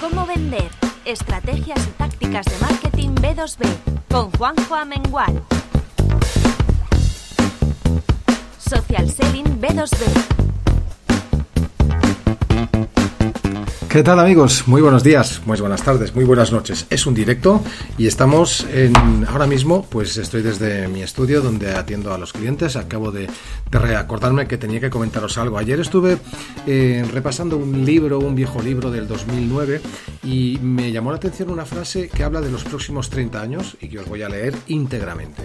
¿Cómo vender? Estrategias y tácticas de marketing B2B con Juanjo Amengual. Social Selling B2B. ¿Qué tal amigos? Muy buenos días, muy buenas tardes, muy buenas noches. Es un directo y estamos en, ahora mismo, pues estoy desde mi estudio donde atiendo a los clientes. Acabo de, recordarme que tenía que comentaros algo. Ayer estuve eh, repasando un libro, un viejo libro del 2009 y me llamó la atención una frase que habla de los próximos 30 años y que os voy a leer íntegramente.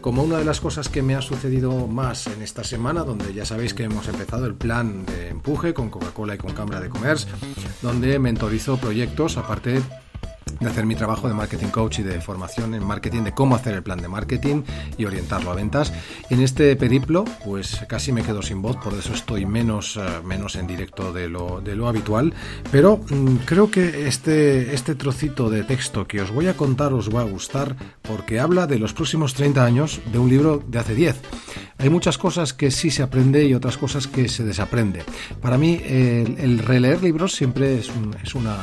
Como una de las cosas que me ha sucedido más en esta semana, donde ya sabéis que hemos empezado el plan de empuje con Coca-Cola y con Cámara de Comercio, donde mentorizo proyectos, aparte de hacer mi trabajo de marketing coach y de formación en marketing, de cómo hacer el plan de marketing y orientarlo a ventas. En este periplo, pues casi me quedo sin voz, por eso estoy menos, eh, menos en directo de lo, de lo habitual, pero mm, creo que este, este trocito de texto que os voy a contar os va a gustar porque habla de los próximos 30 años de un libro de hace 10. Hay muchas cosas que sí se aprende y otras cosas que se desaprende. Para mí, el, releer libros siempre es, es una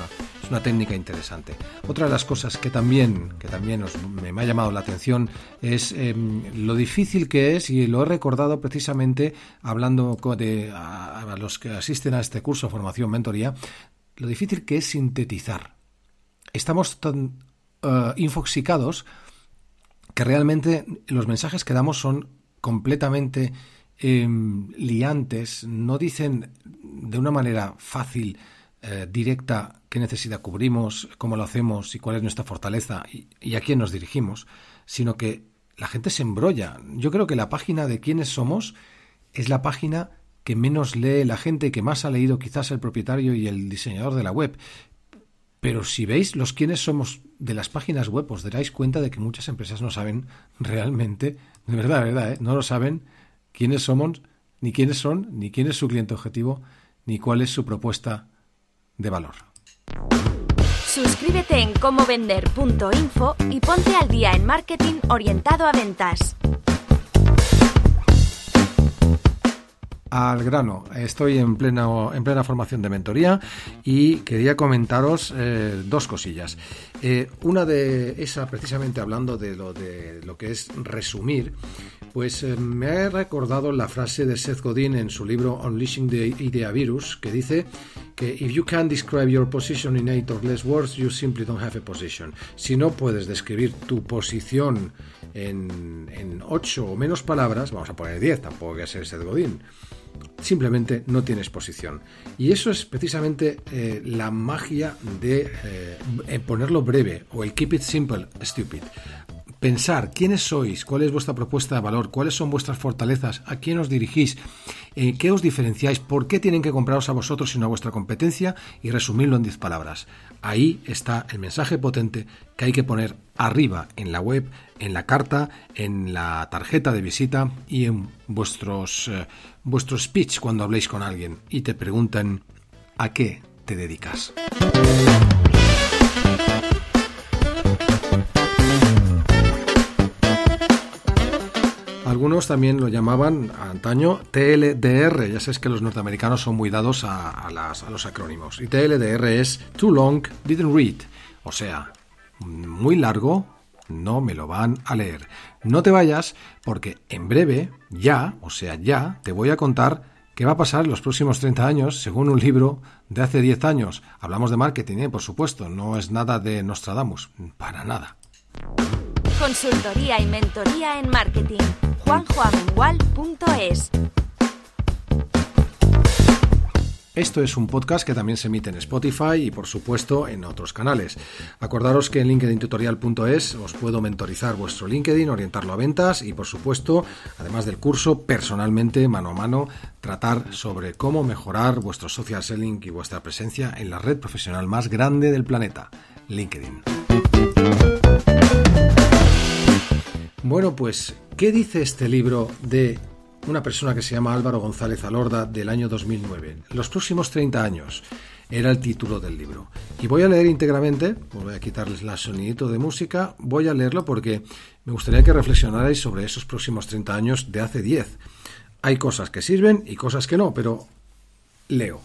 es una técnica interesante. Otra de las cosas que también, que también me, ha llamado la atención es em, lo difícil que es, y lo he recordado precisamente hablando de, a, los que asisten a este curso Formación Mentoría, lo difícil que es sintetizar. Estamos tan uh, infoxicados que realmente los mensajes que damos son completamente em, liantes, no dicen de una manera fácil eh, directa qué necesidad cubrimos, cómo lo hacemos y cuál es nuestra fortaleza y, a quién nos dirigimos, sino que la gente se embrolla. Yo creo que la página de quiénes somos es la página que menos lee la gente, que más ha leído quizás el propietario y el diseñador de la web. Pero si veis los quiénes somos de las páginas web, os daréis cuenta de que muchas empresas no saben realmente, de verdad, de verdad, ¿eh? no lo saben quiénes somos, ni quiénes son, ni quién es su cliente objetivo, ni cuál es su propuesta de valor. Suscríbete en comovender.info y ponte al día en marketing orientado a ventas. Al grano. Estoy en plena, en plena formación de mentoría y quería comentaros eh, dos cosillas. Eh, una de esa, precisamente hablando de lo, de lo que es resumir, pues eh, me ha recordado la frase de Seth Godin en su libro Unleashing the Idea Virus, que dice que if you can't describe your position in eight or less words, you simply don't have a position. Si no puedes describir tu posición en, en ocho o menos palabras, vamos a poner diez, tampoco que ser Seth Godin, simplemente no tienes posición. Y eso es precisamente eh, la magia de eh, ponerlo breve o el keep it simple, stupid. Pensar quiénes sois, cuál es vuestra propuesta de valor, cuáles son vuestras fortalezas, a quién os dirigís, eh, qué os diferenciáis, por qué tienen que compraros a vosotros y no a vuestra competencia y resumirlo en 10 palabras. Ahí está el mensaje potente que hay que poner arriba en la web, en la carta, en la tarjeta de visita y en vuestros, eh, vuestro speech cuando habléis con alguien y te preguntan a qué te dedicas. Algunos también lo llamaban antaño TLDR. Ya sabes que los norteamericanos son muy dados a, los acrónimos. Y TLDR es Too Long Didn't Read. O sea, muy largo, no me lo van a leer. No te vayas porque en breve, ya, o sea, ya, te voy a contar ¿Qué va a pasar los próximos 30 años según un libro de hace 10 años? Hablamos de marketing, ¿eh? por supuesto, no es nada de Nostradamus, para nada. Consultoría y mentoría en marketing. juanjoamengual.es Esto es un podcast que también se emite en Spotify y por supuesto en otros canales. Acordaros que en linkedintutorial.es os puedo mentorizar vuestro LinkedIn, orientarlo a ventas y por supuesto, además del curso, personalmente, mano a mano, tratar sobre cómo mejorar vuestro social selling y vuestra presencia en la red profesional más grande del planeta, LinkedIn. Bueno, pues, ¿qué dice este libro de una persona que se llama Álvaro González Alorda del año 2009. Los próximos 30 años era el título del libro. Y voy a leer íntegramente, voy a quitarles la sonidito de música, voy a leerlo porque me gustaría que reflexionarais sobre esos próximos 30 años de hace 10. Hay cosas que sirven y cosas que no, pero leo.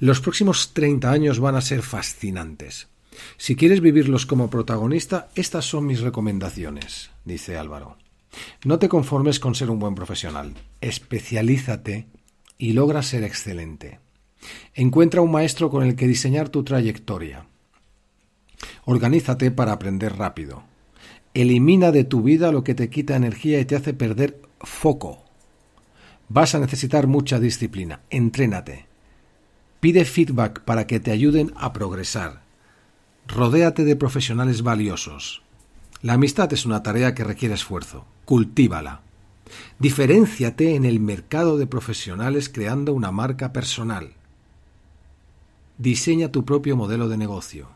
Los próximos 30 años van a ser fascinantes. Si quieres vivirlos como protagonista, estas son mis recomendaciones, dice Álvaro. No te conformes con ser un buen profesional. Especialízate y logra ser excelente. Encuentra un maestro con el que diseñar tu trayectoria. Organízate para aprender rápido. Elimina de tu vida lo que te quita energía y te hace perder foco. Vas a necesitar mucha disciplina. Entrénate. Pide feedback para que te ayuden a progresar. Rodéate de profesionales valiosos. La amistad es una tarea que requiere esfuerzo cultívala. Diferénciate en el mercado de profesionales creando una marca personal. Diseña tu propio modelo de negocio.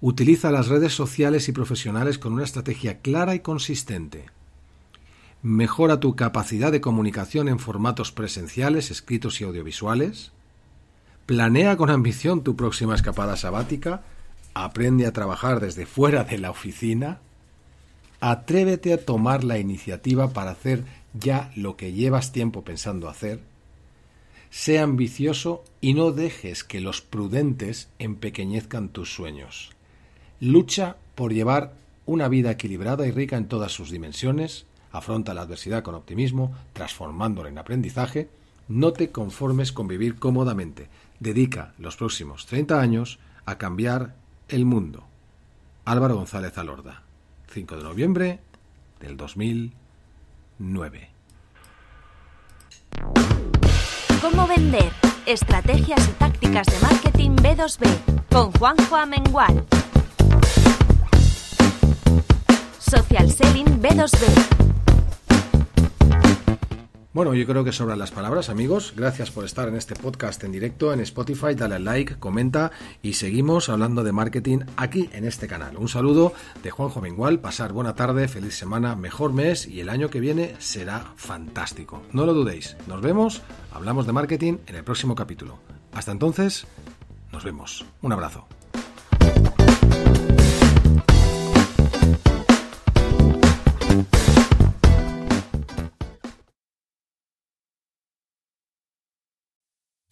Utiliza las redes sociales y profesionales con una estrategia clara y consistente. Mejora tu capacidad de comunicación en formatos presenciales, escritos y audiovisuales. Planea con ambición tu próxima escapada sabática. Aprende a trabajar desde fuera de la oficina. Atrévete a tomar la iniciativa para hacer ya lo que llevas tiempo pensando hacer. Sé ambicioso y no dejes que los prudentes empequeñezcan tus sueños. Lucha por llevar una vida equilibrada y rica en todas sus dimensiones, afronta la adversidad con optimismo, transformándola en aprendizaje, no te conformes con vivir cómodamente, dedica los próximos 30 años a cambiar el mundo. Álvaro González Alorda 5 de noviembre del 2009. ¿Cómo vender? Estrategias y tácticas de marketing B2B con Juanjo Amengual. Social Selling B2B bueno, yo creo que sobran las palabras, amigos. Gracias por estar en este podcast en directo en Spotify. Dale al like, comenta y seguimos hablando de marketing aquí en este canal. Un saludo de Juanjo Mengual. Pasar buena tarde, feliz semana, mejor mes y el año que viene será fantástico. No lo dudéis. Nos vemos, hablamos de marketing en el próximo capítulo. Hasta entonces, nos vemos. Un abrazo.